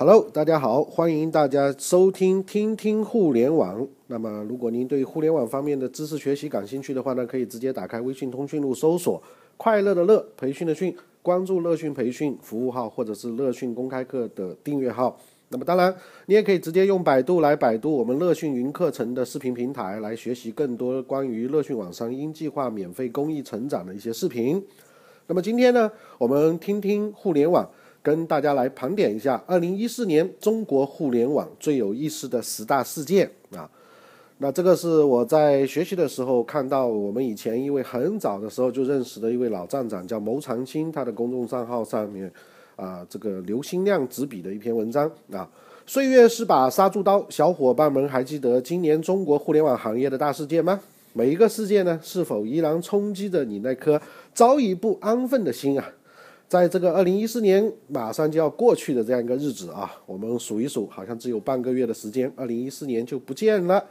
Hello，大家好，欢迎大家收听听听互联网。那么，如果您对互联网方面的知识学习感兴趣的话呢，可以直接打开微信通讯录搜索“快乐的乐培训的训”，关注乐讯培训服务号或者是乐讯公开课的订阅号。那么，当然，你也可以直接用百度来百度我们乐讯云课程的视频平台，来学习更多关于乐讯网商因计划免费公益成长的一些视频。那么今天呢，我们听听互联网。跟大家来盘点一下二零一四年中国互联网最有意思的十大事件啊。那这个是我在学习的时候看到，我们以前一位很早的时候就认识的一位老站长叫牟长青，他的公众账号上面啊，这个刘新亮执笔的一篇文章啊。岁月是把杀猪刀，小伙伴们还记得今年中国互联网行业的大事件吗？每一个事件呢，是否依然冲击着你那颗早已不安分的心啊？在这个二零一四年马上就要过去的这样一个日子啊，我们数一数，好像只有半个月的时间，二零一四年就不见了。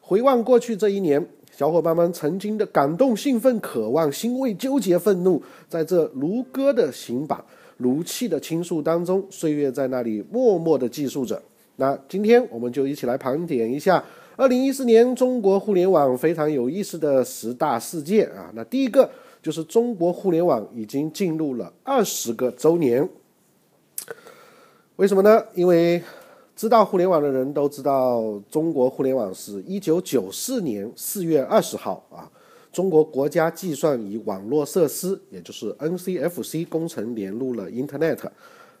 回望过去这一年，小伙伴们曾经的感动、兴奋、渴望、欣慰、纠结、愤怒，在这如歌的行板、如泣的倾诉当中，岁月在那里默默的记述着。那今天我们就一起来盘点一下二零一四年中国互联网非常有意思的十大事件啊。那第一个。就是中国互联网已经进入了二十个周年，为什么呢？因为知道互联网的人都知道，中国互联网是一九九四年四月二十号啊，中国国家计算与网络设施，也就是 NCFC 工程连入了 Internet，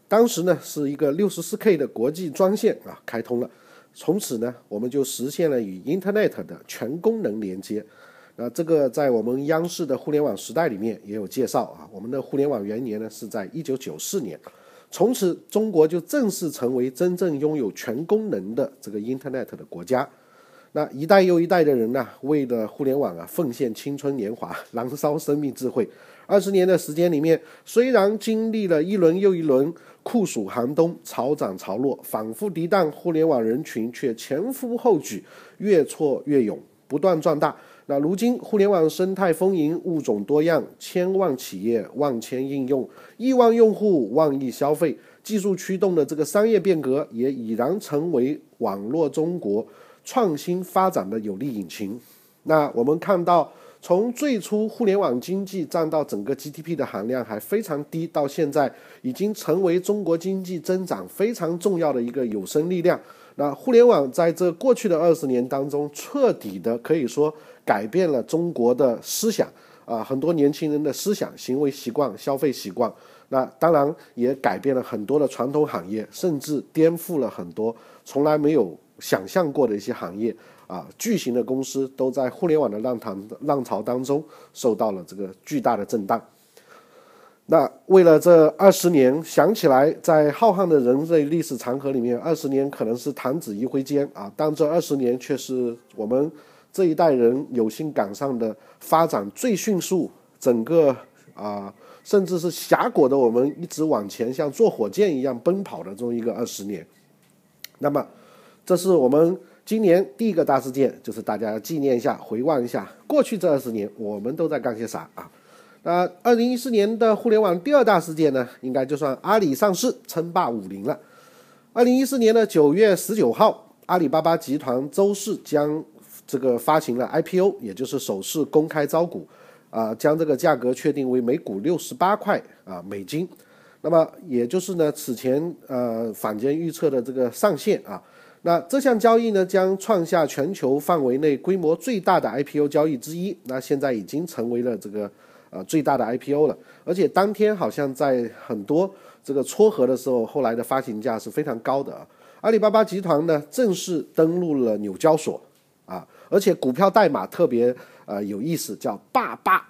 当时呢是一个六十四 K 的国际专线啊开通了，从此呢我们就实现了与 Internet 的全功能连接。那这个在我们央视的互联网时代里面也有介绍啊。我们的互联网元年呢是在一九九四年，从此中国就正式成为真正拥有全功能的这个 Internet 的国家。那一代又一代的人呢，为了互联网啊，奉献青春年华，燃烧生命智慧。二十年的时间里面，虽然经历了一轮又一轮酷暑寒冬、潮涨潮落，反复涤荡，互联网人群却前赴后继，越挫越勇，不断壮大。那如今，互联网生态丰盈，物种多样，千万企业、万千应用，亿万用户、万亿消费，技术驱动的这个商业变革，也已然成为网络中国创新发展的有力引擎。那我们看到，从最初互联网经济占到整个 GDP 的含量还非常低，到现在已经成为中国经济增长非常重要的一个有生力量。那互联网在这过去的二十年当中，彻底的可以说。改变了中国的思想啊，很多年轻人的思想、行为习惯、消费习惯。那当然也改变了很多的传统行业，甚至颠覆了很多从来没有想象过的一些行业啊。巨型的公司都在互联网的浪潮浪潮当中受到了这个巨大的震荡。那为了这二十年，想起来在浩瀚的人类历史长河里面，二十年可能是弹指一挥间啊，但这二十年却是我们。这一代人有幸赶上的发展最迅速，整个啊，甚至是峡谷的我们一直往前像坐火箭一样奔跑的这么一个二十年。那么，这是我们今年第一个大事件，就是大家纪念一下、回望一下过去这二十年我们都在干些啥啊？那二零一四年的互联网第二大事件呢，应该就算阿里上市称霸武林了。二零一四年的九月十九号，阿里巴巴集团周四将。这个发行了 IPO，也就是首次公开招股，啊，将这个价格确定为每股六十八块啊美金，那么也就是呢此前呃坊间预测的这个上限啊，那这项交易呢将创下全球范围内规模最大的 IPO 交易之一，那现在已经成为了这个呃最大的 IPO 了，而且当天好像在很多这个撮合的时候，后来的发行价是非常高的啊，阿里巴巴集团呢正式登陆了纽交所。啊，而且股票代码特别呃有意思，叫爸爸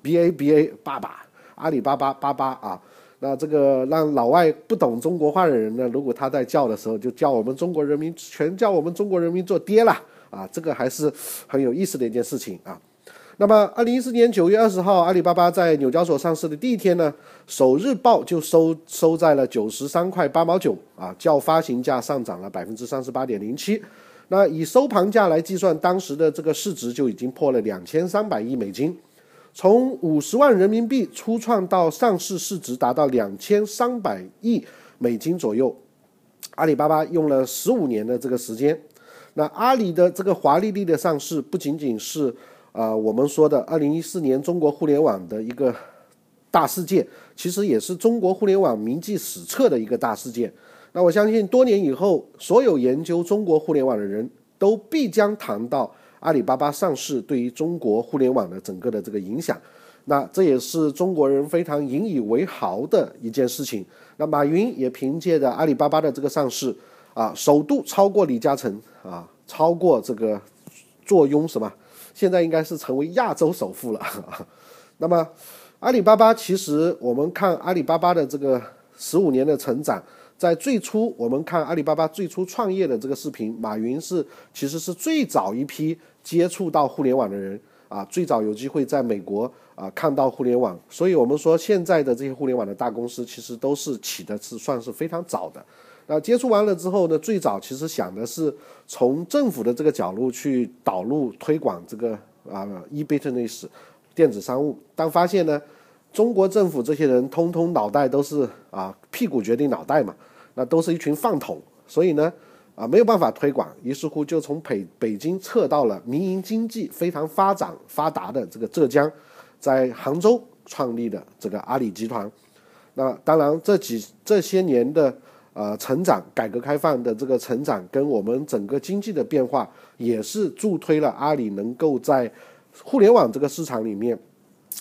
，B A B A 爸爸，阿里巴巴巴巴啊。那这个让老外不懂中国话的人呢，如果他在叫的时候，就叫我们中国人民全叫我们中国人民做爹了啊，这个还是很有意思的一件事情啊。那么，二零一四年九月二十号，阿里巴巴在纽交所上市的第一天呢，首日报就收收在了九十三块八毛九啊，较发行价上涨了百分之三十八点零七。那以收盘价来计算，当时的这个市值就已经破了两千三百亿美金，从五十万人民币初创到上市市值达到两千三百亿美金左右，阿里巴巴用了十五年的这个时间。那阿里的这个华丽丽的上市，不仅仅是啊我们说的二零一四年中国互联网的一个大事件，其实也是中国互联网铭记史册的一个大事件。那我相信多年以后，所有研究中国互联网的人都必将谈到阿里巴巴上市对于中国互联网的整个的这个影响。那这也是中国人非常引以为豪的一件事情。那马云也凭借着阿里巴巴的这个上市，啊，首度超过李嘉诚啊，超过这个坐拥什么？现在应该是成为亚洲首富了。那么，阿里巴巴其实我们看阿里巴巴的这个十五年的成长，在最初我们看阿里巴巴最初创业的这个视频，马云是其实是最早一批接触到互联网的人啊，最早有机会在美国。啊，看到互联网，所以我们说现在的这些互联网的大公司，其实都是起的是算是非常早的。那接触完了之后呢，最早其实想的是从政府的这个角度去导入推广这个啊 e-business 电子商务，当发现呢，中国政府这些人通通脑袋都是啊屁股决定脑袋嘛，那都是一群饭桶，所以呢啊没有办法推广，于是乎就从北北京撤到了民营经济非常发展发达的这个浙江。在杭州创立的这个阿里集团，那当然这几这些年的呃成长，改革开放的这个成长，跟我们整个经济的变化，也是助推了阿里能够在互联网这个市场里面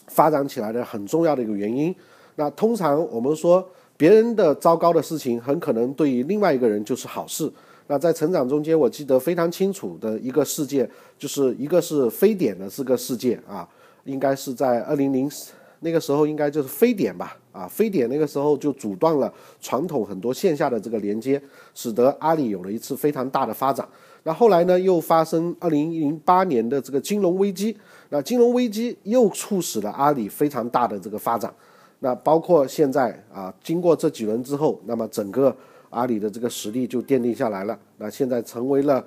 发展起来的很重要的一个原因。那通常我们说，别人的糟糕的事情，很可能对于另外一个人就是好事。那在成长中间，我记得非常清楚的一个事件，就是一个是非典的这个事件啊。应该是在二零零那个时候，应该就是非典吧？啊，非典那个时候就阻断了传统很多线下的这个连接，使得阿里有了一次非常大的发展。那后来呢，又发生二零零八年的这个金融危机，那金融危机又促使了阿里非常大的这个发展。那包括现在啊，经过这几轮之后，那么整个阿里的这个实力就奠定下来了。那现在成为了。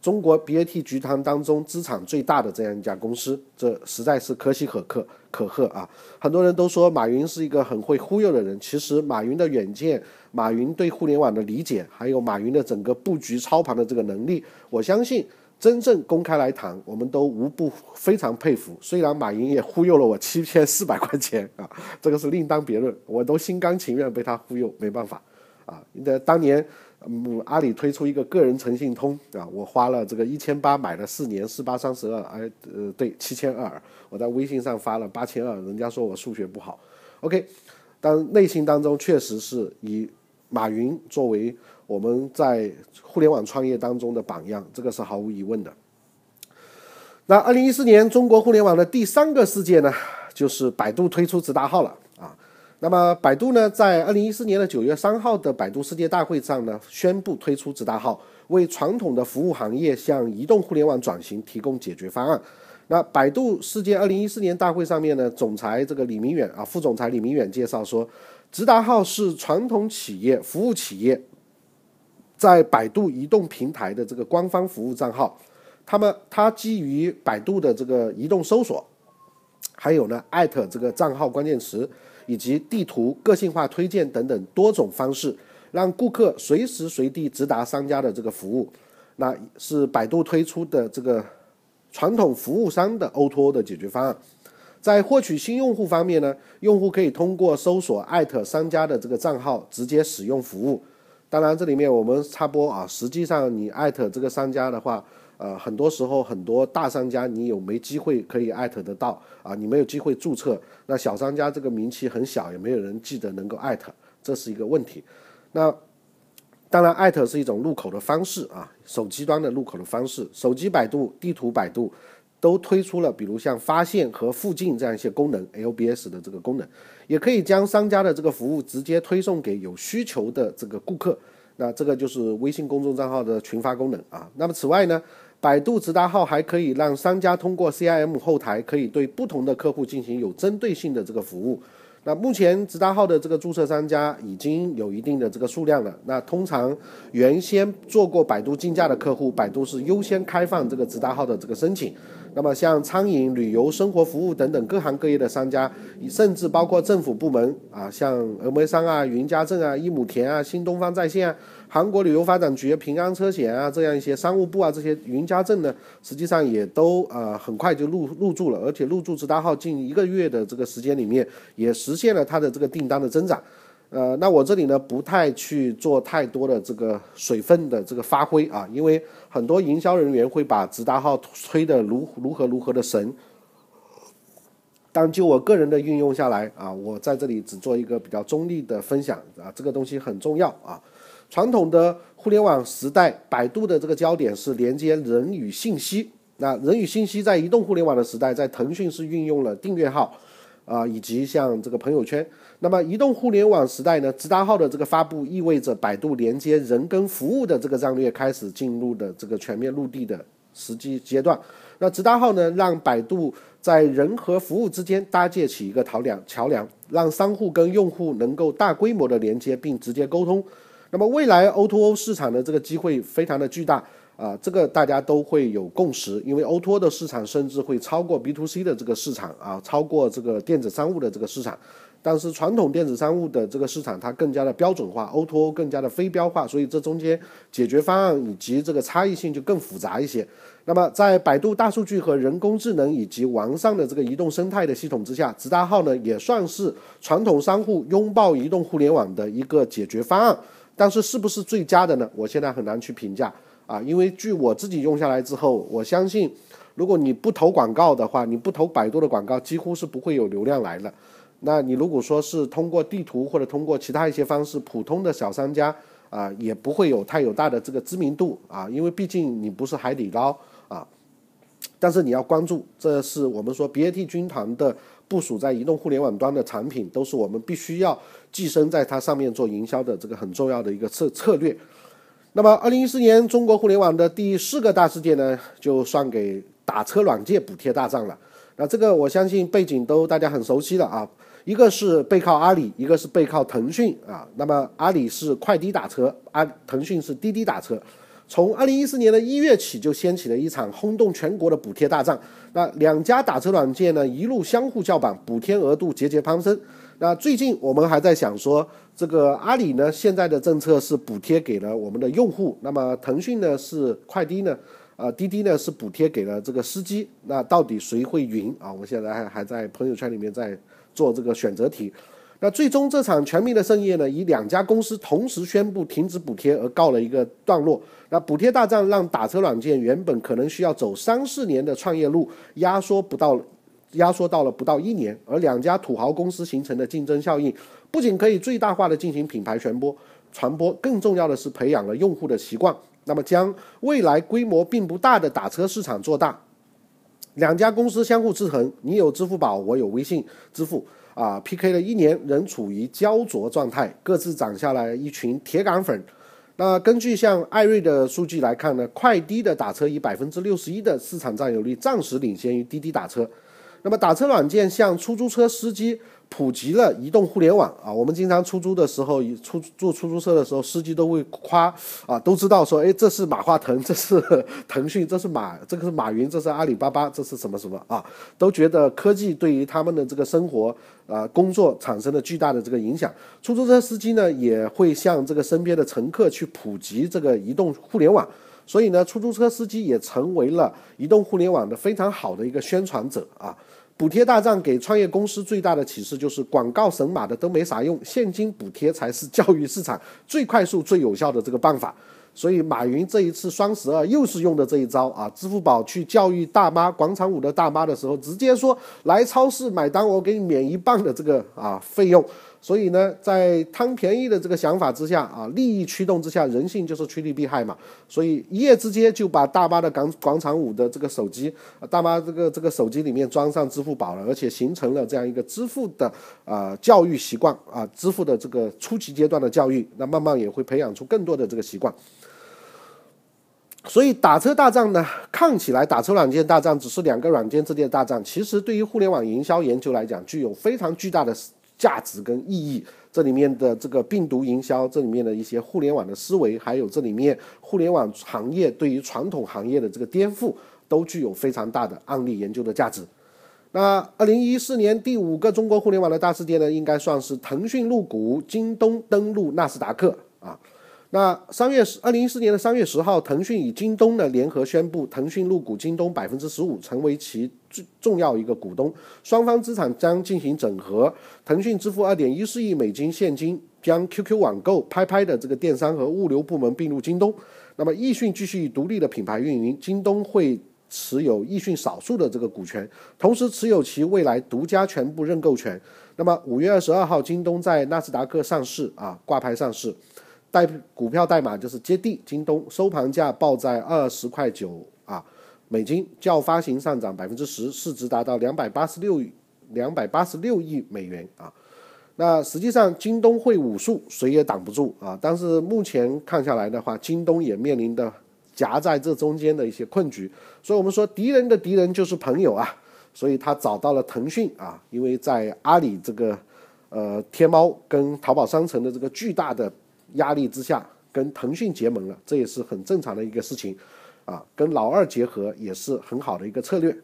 中国 BAT 集团当中资产最大的这样一家公司，这实在是可喜可贺可贺啊！很多人都说马云是一个很会忽悠的人，其实马云的远见、马云对互联网的理解，还有马云的整个布局操盘的这个能力，我相信真正公开来谈，我们都无不非常佩服。虽然马云也忽悠了我七千四百块钱啊，这个是另当别论，我都心甘情愿被他忽悠，没办法啊！那当年。嗯，阿里推出一个个人诚信通啊，我花了这个一千八买了四年，四八三十二，哎，呃，对，七千二，我在微信上发了八千二，人家说我数学不好，OK，但内心当中确实是以马云作为我们在互联网创业当中的榜样，这个是毫无疑问的。那二零一四年中国互联网的第三个事件呢，就是百度推出直达号了啊。那么，百度呢，在二零一四年的九月三号的百度世界大会上呢，宣布推出直达号，为传统的服务行业向移动互联网转型提供解决方案。那百度世界二零一四年大会上面呢，总裁这个李明远啊，副总裁李明远介绍说，直达号是传统企业服务企业在百度移动平台的这个官方服务账号，他们它基于百度的这个移动搜索，还有呢艾特这个账号关键词。以及地图、个性化推荐等等多种方式，让顾客随时随地直达商家的这个服务，那是百度推出的这个传统服务商的 O2O 的解决方案。在获取新用户方面呢，用户可以通过搜索艾特商家的这个账号直接使用服务。当然，这里面我们插播啊，实际上你艾特这个商家的话。呃，很多时候很多大商家你有没机会可以艾特得到啊？你没有机会注册，那小商家这个名气很小，也没有人记得能够艾特，这是一个问题。那当然，艾特是一种入口的方式啊，手机端的入口的方式。手机百度、地图百度都推出了，比如像发现和附近这样一些功能，LBS 的这个功能，也可以将商家的这个服务直接推送给有需求的这个顾客。那这个就是微信公众账号的群发功能啊。那么此外呢？百度直达号还可以让商家通过 CIM 后台，可以对不同的客户进行有针对性的这个服务。那目前直达号的这个注册商家已经有一定的这个数量了。那通常原先做过百度竞价的客户，百度是优先开放这个直达号的这个申请。那么像餐饮、旅游、生活服务等等各行各业的商家，甚至包括政府部门啊，像峨眉山啊、云家镇啊、一亩田啊、新东方在线啊、韩国旅游发展局、平安车险啊这样一些商务部啊这些云家镇呢，实际上也都呃很快就入入驻了，而且入驻直达号近一个月的这个时间里面，也实现了它的这个订单的增长。呃，那我这里呢不太去做太多的这个水分的这个发挥啊，因为很多营销人员会把直达号吹得如如何如何的神。但就我个人的运用下来啊，我在这里只做一个比较中立的分享啊，这个东西很重要啊。传统的互联网时代，百度的这个焦点是连接人与信息，那人与信息在移动互联网的时代，在腾讯是运用了订阅号。啊，以及像这个朋友圈，那么移动互联网时代呢，直达号的这个发布意味着百度连接人跟服务的这个战略开始进入的这个全面落地的实际阶段。那直达号呢，让百度在人和服务之间搭建起一个桥梁，桥梁让商户跟用户能够大规模的连接并直接沟通。那么未来 O2O 市场的这个机会非常的巨大。啊，这个大家都会有共识，因为 O2O 的市场甚至会超过 B to C 的这个市场啊，超过这个电子商务的这个市场。但是传统电子商务的这个市场它更加的标准化，O2O 更加的非标化，所以这中间解决方案以及这个差异性就更复杂一些。那么在百度大数据和人工智能以及完善的这个移动生态的系统之下，直达号呢也算是传统商户拥抱移动互联网的一个解决方案。但是是不是最佳的呢？我现在很难去评价。啊，因为据我自己用下来之后，我相信，如果你不投广告的话，你不投百度的广告，几乎是不会有流量来的。那你如果说是通过地图或者通过其他一些方式，普通的小商家啊，也不会有太有大的这个知名度啊，因为毕竟你不是海底捞啊。但是你要关注，这是我们说 BAT 军团的部署在移动互联网端的产品，都是我们必须要寄生在它上面做营销的这个很重要的一个策策略。那么，二零一四年中国互联网的第四个大事件呢，就算给打车软件补贴大战了。那这个我相信背景都大家很熟悉了啊，一个是背靠阿里，一个是背靠腾讯啊。那么阿里是快滴打车，阿腾讯是滴滴打车。从二零一四年的一月起，就掀起了一场轰动全国的补贴大战。那两家打车软件呢，一路相互叫板，补贴额度节节攀升。那最近我们还在想说，这个阿里呢现在的政策是补贴给了我们的用户，那么腾讯呢是快滴呢，呃滴滴呢是补贴给了这个司机，那到底谁会赢啊？我们现在还还在朋友圈里面在做这个选择题。那最终这场全民的盛宴呢，以两家公司同时宣布停止补贴而告了一个段落。那补贴大战让打车软件原本可能需要走三四年的创业路，压缩不到。压缩到了不到一年，而两家土豪公司形成的竞争效应，不仅可以最大化的进行品牌传播传播，更重要的是培养了用户的习惯。那么将未来规模并不大的打车市场做大，两家公司相互制衡，你有支付宝，我有微信支付，啊，PK 了一年仍处于焦灼状态，各自涨下来一群铁杆粉。那根据像艾瑞的数据来看呢，快滴的打车以百分之六十一的市场占有率，暂时领先于滴滴打车。那么打车软件像出租车司机普及了移动互联网啊，我们经常出租的时候，出坐出租车的时候，司机都会夸啊，都知道说，哎，这是马化腾，这是腾讯，这是马，这个是马云，这是阿里巴巴，这是什么什么啊？都觉得科技对于他们的这个生活啊工作产生了巨大的这个影响。出租车司机呢，也会向这个身边的乘客去普及这个移动互联网。所以呢，出租车司机也成为了移动互联网的非常好的一个宣传者啊！补贴大战给创业公司最大的启示就是，广告神马的都没啥用，现金补贴才是教育市场最快速、最有效的这个办法。所以，马云这一次双十二又是用的这一招啊！支付宝去教育大妈广场舞的大妈的时候，直接说来超市买单，我给你免一半的这个啊费用。所以呢，在贪便宜的这个想法之下啊，利益驱动之下，人性就是趋利避害嘛。所以一夜之间就把大妈的广广场舞的这个手机，大妈这个这个手机里面装上支付宝了，而且形成了这样一个支付的啊教育习惯啊，支付的这个初级阶段的教育，那慢慢也会培养出更多的这个习惯。所以打车大战呢，看起来打车软件大战只是两个软件之间的大战，其实对于互联网营销研究来讲，具有非常巨大的。价值跟意义，这里面的这个病毒营销，这里面的一些互联网的思维，还有这里面互联网行业对于传统行业的这个颠覆，都具有非常大的案例研究的价值。那二零一四年第五个中国互联网的大事件呢，应该算是腾讯入股京东登陆纳斯达克啊。那三月十，二零一四年的三月十号，腾讯与京东呢联合宣布，腾讯入股京东百分之十五，成为其最重要一个股东，双方资产将进行整合。腾讯支付二点一四亿美金现金，将 QQ 网购、拍拍的这个电商和物流部门并入京东。那么易迅继续独立的品牌运营，京东会。持有易迅少数的这个股权，同时持有其未来独家全部认购权。那么五月二十二号，京东在纳斯达克上市啊，挂牌上市，代股票代码就是接地京东，收盘价报在二十块九啊美金，较发行上涨百分之十，市值达到两百八十六两百八十六亿美元啊。那实际上京东会武术，谁也挡不住啊。但是目前看下来的话，京东也面临的。夹在这中间的一些困局，所以我们说敌人的敌人就是朋友啊，所以他找到了腾讯啊，因为在阿里这个呃天猫跟淘宝商城的这个巨大的压力之下，跟腾讯结盟了，这也是很正常的一个事情啊，跟老二结合也是很好的一个策略。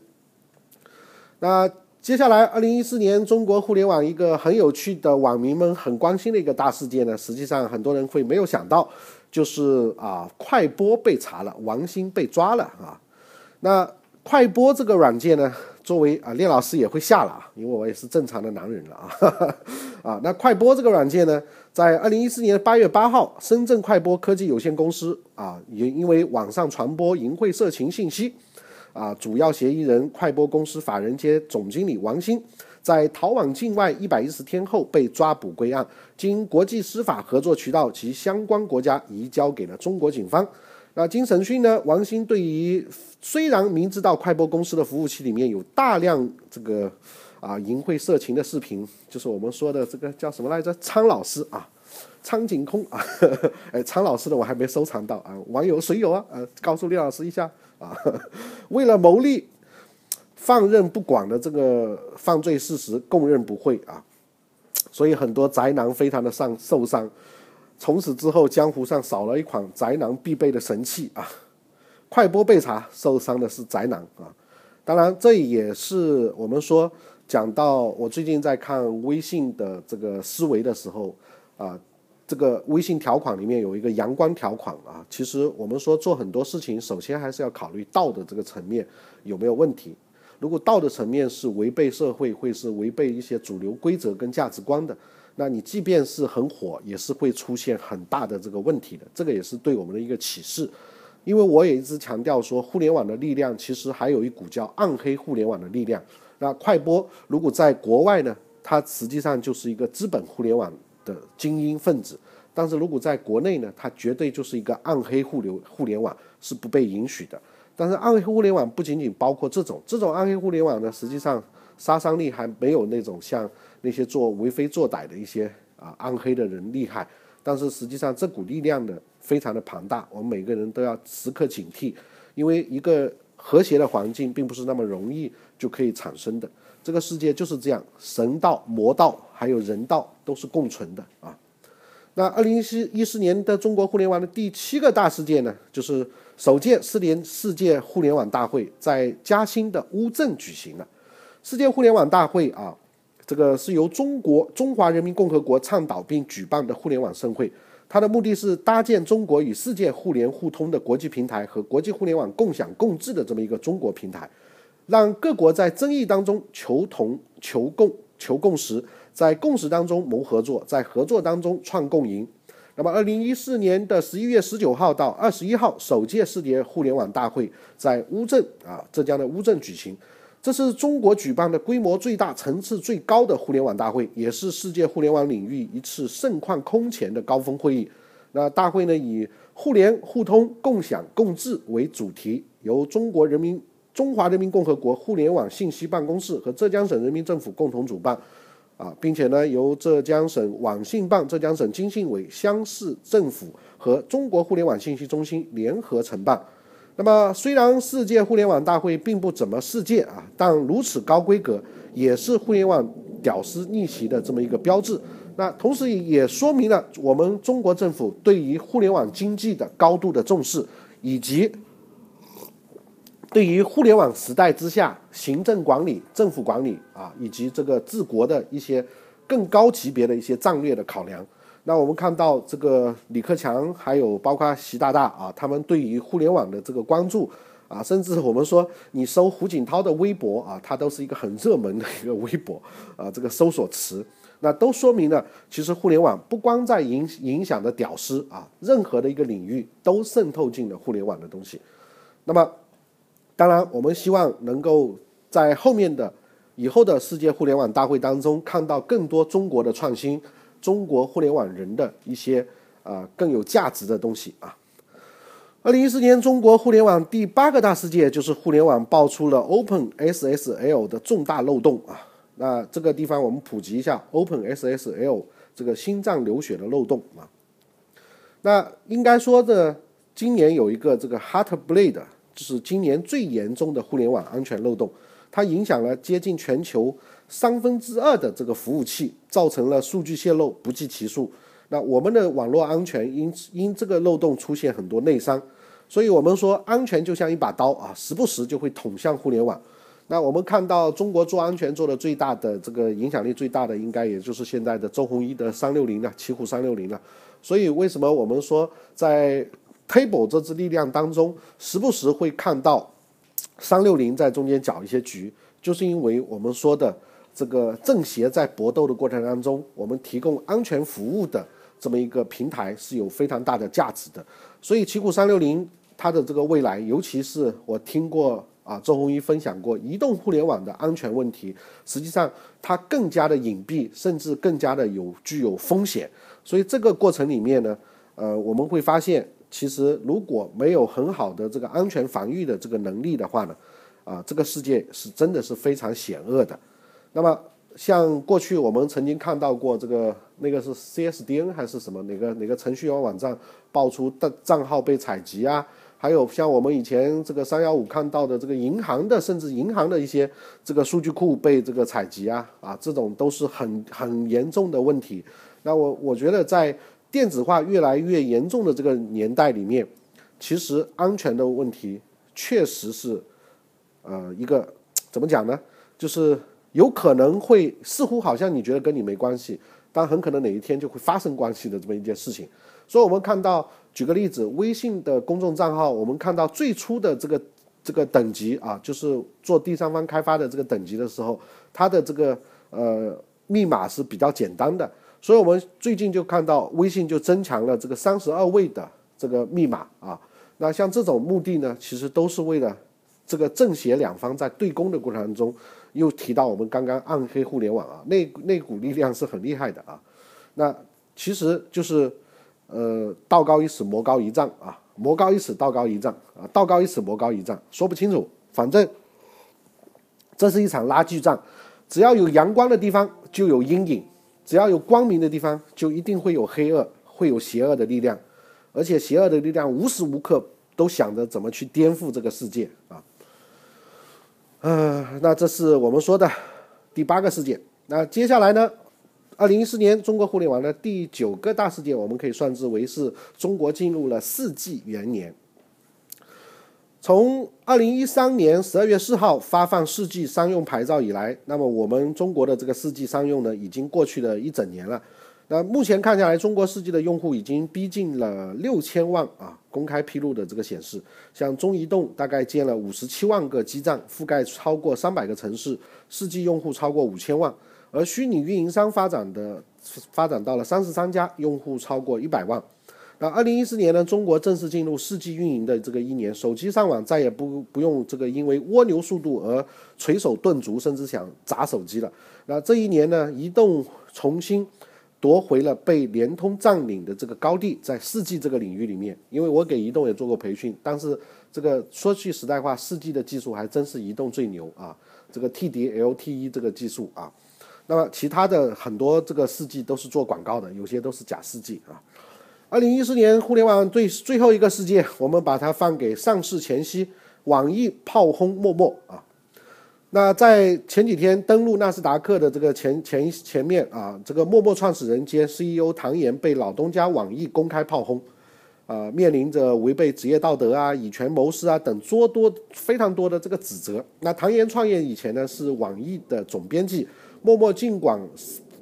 那接下来，二零一四年中国互联网一个很有趣的网民们很关心的一个大事件呢，实际上很多人会没有想到。就是啊，快播被查了，王兴被抓了啊。那快播这个软件呢，作为啊，聂老师也会下了啊，因为我也是正常的男人了啊。啊，那快播这个软件呢，在二零一四年八月八号，深圳快播科技有限公司啊，也因为网上传播淫秽色情信息，啊，主要嫌疑人快播公司法人兼总经理王鑫。在逃往境外一百一十天后被抓捕归案，经国际司法合作渠道及相关国家移交给了中国警方。那经审讯呢，王鑫对于虽然明知道快播公司的服务器里面有大量这个啊淫秽色情的视频，就是我们说的这个叫什么来着？苍老师啊，苍井空啊，哎，苍老师的我还没收藏到啊，网友谁有啊？呃，告诉李老师一下啊，为了牟利。放任不管的这个犯罪事实供认不讳啊，所以很多宅男非常的上受伤。从此之后，江湖上少了一款宅男必备的神器啊。快播被查，受伤的是宅男啊。当然，这也是我们说讲到我最近在看微信的这个思维的时候啊，这个微信条款里面有一个阳光条款啊。其实我们说做很多事情，首先还是要考虑道德这个层面有没有问题。如果道德层面是违背社会，会是违背一些主流规则跟价值观的，那你即便是很火，也是会出现很大的这个问题的。这个也是对我们的一个启示。因为我也一直强调说，互联网的力量其实还有一股叫暗黑互联网的力量。那快播如果在国外呢，它实际上就是一个资本互联网的精英分子；但是如果在国内呢，它绝对就是一个暗黑互流互联网，是不被允许的。但是暗黑互联网不仅仅包括这种，这种暗黑互联网呢，实际上杀伤力还没有那种像那些做为非作歹的一些啊暗黑的人厉害。但是实际上这股力量呢，非常的庞大，我们每个人都要时刻警惕，因为一个和谐的环境并不是那么容易就可以产生的。这个世界就是这样，神道、魔道还有人道都是共存的啊。那二零一四一四年的中国互联网的第七个大事件呢，就是首届四年世界互联网大会在嘉兴的乌镇举行了。世界互联网大会啊，这个是由中国中华人民共和国倡导并举办的互联网盛会，它的目的是搭建中国与世界互联互通的国际平台和国际互联网共享共治的这么一个中国平台，让各国在争议当中求同、求共、求共识。在共识当中谋合作，在合作当中创共赢。那么，二零一四年的十一月十九号到二十一号，首届世界互联网大会在乌镇啊，浙江的乌镇举行。这是中国举办的规模最大、层次最高的互联网大会，也是世界互联网领域一次盛况空前的高峰会议。那大会呢，以互联互通、共享共治为主题，由中国人民中华人民共和国互联网信息办公室和浙江省人民政府共同主办。啊，并且呢，由浙江省网信办、浙江省经信委、乡市政府和中国互联网信息中心联合承办。那么，虽然世界互联网大会并不怎么世界啊，但如此高规格，也是互联网屌丝逆袭的这么一个标志。那同时也说明了我们中国政府对于互联网经济的高度的重视，以及对于互联网时代之下行政管理、政府管理啊，以及这个治国的一些更高级别的一些战略的考量。那我们看到这个李克强，还有包括习大大啊，他们对于互联网的这个关注啊，甚至我们说你搜胡锦涛的微博啊，它都是一个很热门的一个微博啊，这个搜索词，那都说明了，其实互联网不光在影影响的屌丝啊，任何的一个领域都渗透进了互联网的东西。那么。当然，我们希望能够在后面的以后的世界互联网大会当中，看到更多中国的创新，中国互联网人的一些啊更有价值的东西啊。二零一四年中国互联网第八个大事件就是互联网爆出了 Open SSL 的重大漏洞啊。那这个地方我们普及一下 Open SSL 这个心脏流血的漏洞啊。那应该说的，今年有一个这个 Heartbleed。就是今年最严重的互联网安全漏洞，它影响了接近全球三分之二的这个服务器，造成了数据泄露不计其数。那我们的网络安全因因这个漏洞出现很多内伤，所以我们说安全就像一把刀啊，时不时就会捅向互联网。那我们看到中国做安全做的最大的这个影响力最大的，应该也就是现在的周鸿祎的三六零了，奇虎三六零了。所以为什么我们说在？Table 这支力量当中，时不时会看到三六零在中间搅一些局，就是因为我们说的这个正邪在搏斗的过程当中，我们提供安全服务的这么一个平台是有非常大的价值的。所以奇虎三六零它的这个未来，尤其是我听过啊周鸿祎分享过移动互联网的安全问题，实际上它更加的隐蔽，甚至更加的有具有风险。所以这个过程里面呢，呃，我们会发现。其实，如果没有很好的这个安全防御的这个能力的话呢，啊，这个世界是真的是非常险恶的。那么，像过去我们曾经看到过这个那个是 CSDN 还是什么哪个哪个程序员网站爆出的账号被采集啊，还有像我们以前这个三幺五看到的这个银行的，甚至银行的一些这个数据库被这个采集啊，啊，这种都是很很严重的问题。那我我觉得在。电子化越来越严重的这个年代里面，其实安全的问题确实是，呃，一个怎么讲呢？就是有可能会似乎好像你觉得跟你没关系，但很可能哪一天就会发生关系的这么一件事情。所以我们看到，举个例子，微信的公众账号，我们看到最初的这个这个等级啊，就是做第三方开发的这个等级的时候，它的这个呃密码是比较简单的。所以，我们最近就看到微信就增强了这个三十二位的这个密码啊。那像这种目的呢，其实都是为了这个正邪两方在对攻的过程当中，又提到我们刚刚暗黑互联网啊，那那股力量是很厉害的啊。那其实就是呃，道高一尺，魔高一丈啊，魔高一尺，道高一丈啊，道高一尺，魔高一丈，说不清楚，反正这是一场拉锯战，只要有阳光的地方就有阴影。只要有光明的地方，就一定会有黑恶，会有邪恶的力量，而且邪恶的力量无时无刻都想着怎么去颠覆这个世界啊。嗯，那这是我们说的第八个事件。那接下来呢？二零一四年中国互联网的第九个大事件，我们可以算之为是中国进入了四 G 元年。从二零一三年十二月四号发放四 G 商用牌照以来，那么我们中国的这个四 G 商用呢，已经过去了一整年了。那目前看下来，中国四 G 的用户已经逼近了六千万啊。公开披露的这个显示，像中移动大概建了五十七万个基站，覆盖超过三百个城市，四 G 用户超过五千万。而虚拟运营商发展的发展到了三十三家，用户超过一百万。那二零一四年呢，中国正式进入四 G 运营的这个一年，手机上网再也不不用这个因为蜗牛速度而捶手顿足，甚至想砸手机了。那这一年呢，移动重新夺回了被联通占领的这个高地，在四 G 这个领域里面，因为我给移动也做过培训，但是这个说句实在话，四 G 的技术还真是移动最牛啊，这个 TD-LTE 这个技术啊，那么其他的很多这个四 G 都是做广告的，有些都是假四 G 啊。二零一四年互联网最最后一个事件，我们把它放给上市前夕，网易炮轰陌陌啊。那在前几天登陆纳斯达克的这个前前前面啊，这个陌陌创始人兼 CEO 唐岩被老东家网易公开炮轰。呃，面临着违背职业道德啊、以权谋私啊等诸多非常多的这个指责。那唐岩创业以前呢是网易的总编辑，陌陌尽管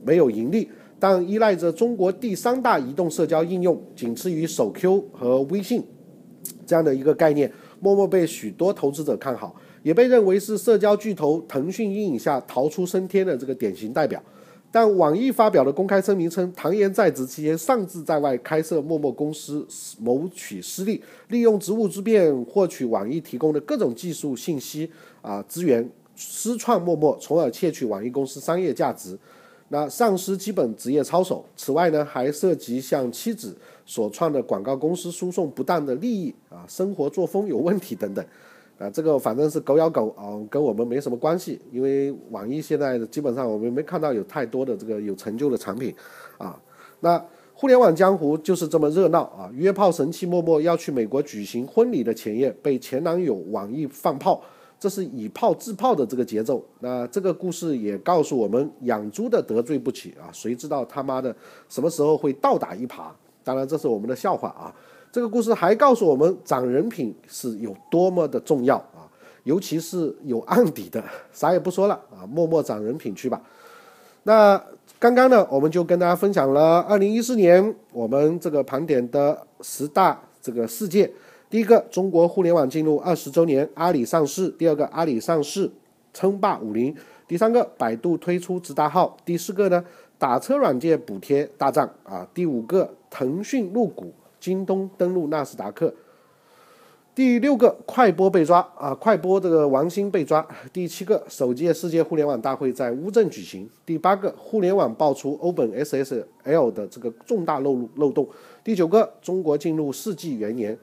没有盈利，但依赖着中国第三大移动社交应用，仅次于手 Q 和微信这样的一个概念，陌陌被许多投资者看好，也被认为是社交巨头腾讯阴影下逃出升天的这个典型代表。但网易发表的公开声明称，唐岩在职期间擅自在外开设陌陌公司，谋取私利，利用职务之便获取网易提供的各种技术信息啊资源，私创陌陌，从而窃取网易公司商业价值，那丧失基本职业操守。此外呢，还涉及向妻子所创的广告公司输送不当的利益啊，生活作风有问题等等。啊，这个反正是狗咬狗啊，跟我们没什么关系。因为网易现在基本上我们没看到有太多的这个有成就的产品，啊，那互联网江湖就是这么热闹啊！约炮神器默默要去美国举行婚礼的前夜，被前男友网易放炮，这是以炮制炮的这个节奏。那这个故事也告诉我们，养猪的得罪不起啊，谁知道他妈的什么时候会倒打一耙？当然这是我们的笑话啊。这个故事还告诉我们，长人品是有多么的重要啊！尤其是有案底的，啥也不说了啊，默默长人品去吧。那刚刚呢，我们就跟大家分享了二零一四年我们这个盘点的十大这个事件。第一个，中国互联网进入二十周年，阿里上市；第二个，阿里上市称霸五零；第三个，百度推出直达号；第四个呢，打车软件补贴大战啊；第五个，腾讯入股。京东登陆纳斯达克，第六个快播被抓啊！快播这个王兴被抓。第七个首届世界互联网大会在乌镇举行。第八个互联网爆出 OpenSSL 的这个重大漏漏洞。第九个中国进入世纪元年。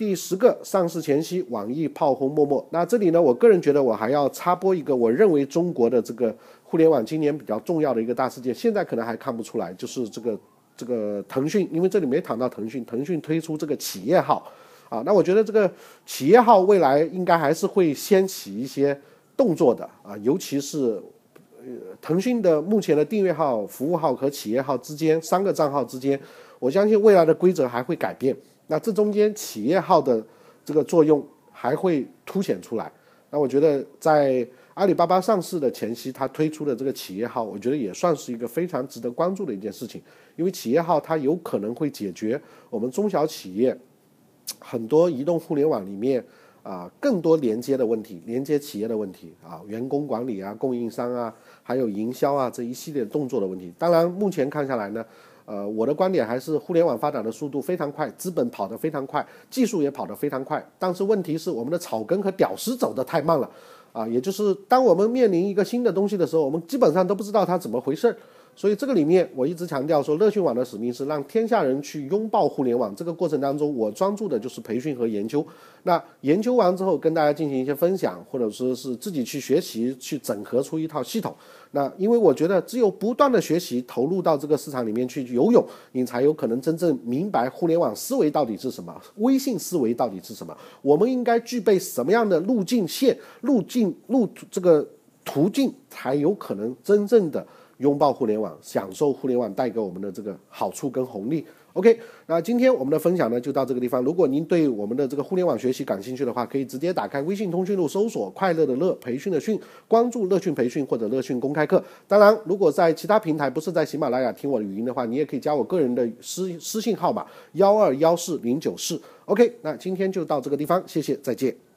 第十个上市前夕网易炮轰陌陌。那这里呢，我个人觉得我还要插播一个，我认为中国的这个互联网今年比较重要的一个大事件，现在可能还看不出来，就是这个。这个腾讯，因为这里没谈到腾讯，腾讯推出这个企业号，啊，那我觉得这个企业号未来应该还是会掀起一些动作的啊，尤其是呃腾讯的目前的订阅号、服务号和企业号之间三个账号之间，我相信未来的规则还会改变，那这中间企业号的这个作用还会凸显出来，那我觉得在。阿里巴巴上市的前夕，它推出的这个企业号，我觉得也算是一个非常值得关注的一件事情。因为企业号它有可能会解决我们中小企业很多移动互联网里面啊更多连接的问题，连接企业的问题啊，员工管理啊、供应商啊、还有营销啊这一系列动作的问题。当然，目前看下来呢，呃，我的观点还是互联网发展的速度非常快，资本跑得非常快，技术也跑得非常快。但是问题是，我们的草根和屌丝走得太慢了。啊，也就是当我们面临一个新的东西的时候，我们基本上都不知道它怎么回事儿。所以这个里面，我一直强调说，乐讯网的使命是让天下人去拥抱互联网。这个过程当中，我专注的就是培训和研究。那研究完之后，跟大家进行一些分享，或者说是自己去学习，去整合出一套系统。那因为我觉得，只有不断的学习，投入到这个市场里面去游泳，你才有可能真正明白互联网思维到底是什么，微信思维到底是什么。我们应该具备什么样的路径线、路径路这个途径，才有可能真正的。拥抱互联网，享受互联网带给我们的这个好处跟红利。OK，那今天我们的分享呢就到这个地方。如果您对我们的这个互联网学习感兴趣的话，可以直接打开微信通讯录，搜索“快乐的乐培训的训”，关注“乐讯培训”或者“乐讯公开课”。当然，如果在其他平台不是在喜马拉雅听我的语音的话，你也可以加我个人的私私信号码幺二幺四零九四。OK，那今天就到这个地方，谢谢，再见。